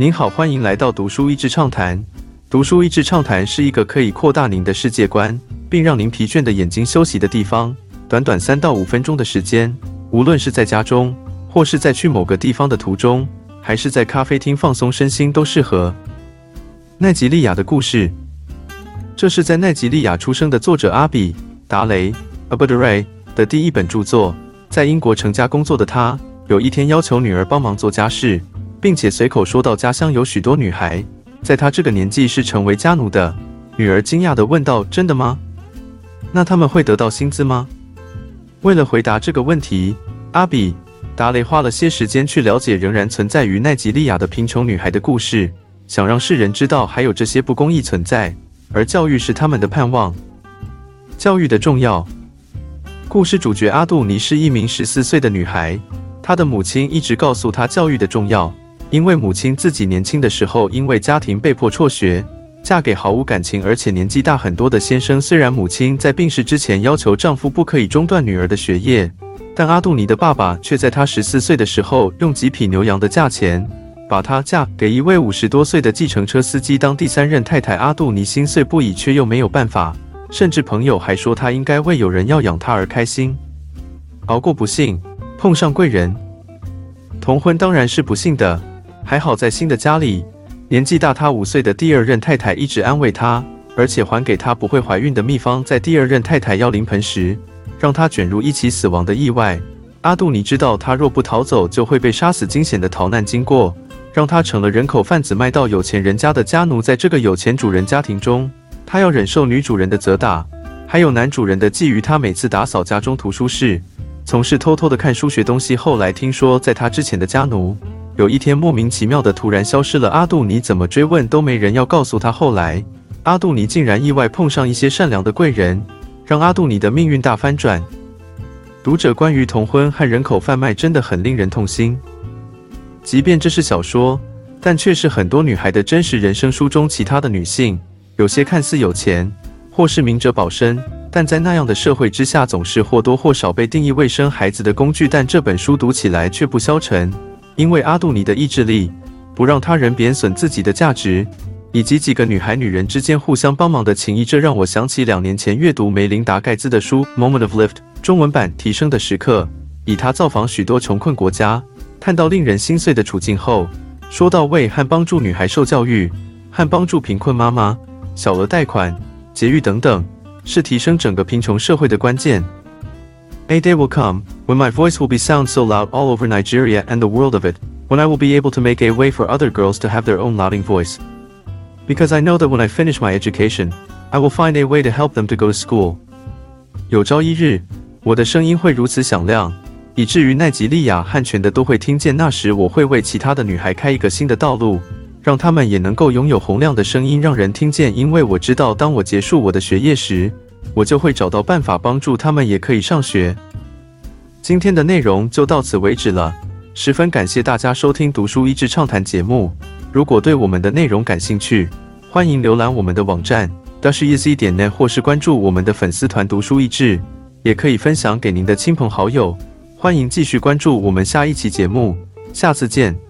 您好，欢迎来到读书益智畅谈。读书益智畅谈是一个可以扩大您的世界观，并让您疲倦的眼睛休息的地方。短短三到五分钟的时间，无论是在家中，或是在去某个地方的途中，还是在咖啡厅放松身心，都适合。奈吉利亚的故事，这是在奈吉利亚出生的作者阿比达雷 （Abdulray） 的第一本著作。在英国成家工作的他，有一天要求女儿帮忙做家事，并且随口说到家乡有许多女孩，在他这个年纪是成为家奴的。女儿惊讶地问道：“真的吗？那他们会得到薪资吗？”为了回答这个问题，阿比达雷花了些时间去了解仍然存在于奈及利亚的贫穷女孩的故事，想让世人知道还有这些不公义存在，而教育是他们的盼望。教育的重要。故事主角阿杜尼是一名十四岁的女孩，她的母亲一直告诉她教育的重要，因为母亲自己年轻的时候因为家庭被迫辍学。嫁给毫无感情而且年纪大很多的先生。虽然母亲在病逝之前要求丈夫不可以中断女儿的学业，但阿杜尼的爸爸却在她十四岁的时候用几匹牛羊的价钱把她嫁给一位五十多岁的计程车司机当第三任太太。阿杜尼心碎不已，却又没有办法。甚至朋友还说她应该为有人要养她而开心。熬过不幸，碰上贵人。同婚当然是不幸的，还好在新的家里。年纪大他五岁的第二任太太一直安慰他，而且还给他不会怀孕的秘方。在第二任太太要临盆时，让他卷入一起死亡的意外。阿杜尼知道他若不逃走就会被杀死，惊险的逃难经过让他成了人口贩子，卖到有钱人家的家奴。在这个有钱主人家庭中，他要忍受女主人的责打，还有男主人的觊觎。他每次打扫家中图书室，从事偷偷的看书学东西。后来听说，在他之前的家奴。有一天，莫名其妙的突然消失了。阿杜尼怎么追问都没人要告诉他。后来，阿杜尼竟然意外碰上一些善良的贵人，让阿杜尼的命运大翻转。读者关于童婚和人口贩卖真的很令人痛心。即便这是小说，但却是很多女孩的真实人生。书中其他的女性，有些看似有钱或是明哲保身，但在那样的社会之下，总是或多或少被定义为生孩子的工具。但这本书读起来却不消沉。因为阿杜尼的意志力，不让他人贬损自己的价值，以及几个女孩女人之间互相帮忙的情谊，这让我想起两年前阅读梅琳达盖兹的书《Moment of Lift》中文版《提升的时刻》，以他造访许多穷困国家，看到令人心碎的处境后，说到为和帮助女孩受教育，和帮助贫困妈妈、小额贷款、节育等等，是提升整个贫穷社会的关键。A day will come, when my voice will be sound so loud all over Nigeria and the world of it, when I will be able to make a way for other girls to have their own louding voice. Because I know that when I finish my education, I will find a way to help them to go to school. 有朝一日，我的声音会如此响亮，以至于奈及利亚和全的都会听见。那时，我会为其他的女孩开一个新的道路，让她们也能够拥有洪亮的声音，让人听见。因为我知道，当我结束我的学业时， 我就会找到办法帮助他们，也可以上学。今天的内容就到此为止了，十分感谢大家收听《读书益智畅谈》节目。如果对我们的内容感兴趣，欢迎浏览我们的网站 dashiz 点 net，或是关注我们的粉丝团“读书益智”，也可以分享给您的亲朋好友。欢迎继续关注我们下一期节目，下次见。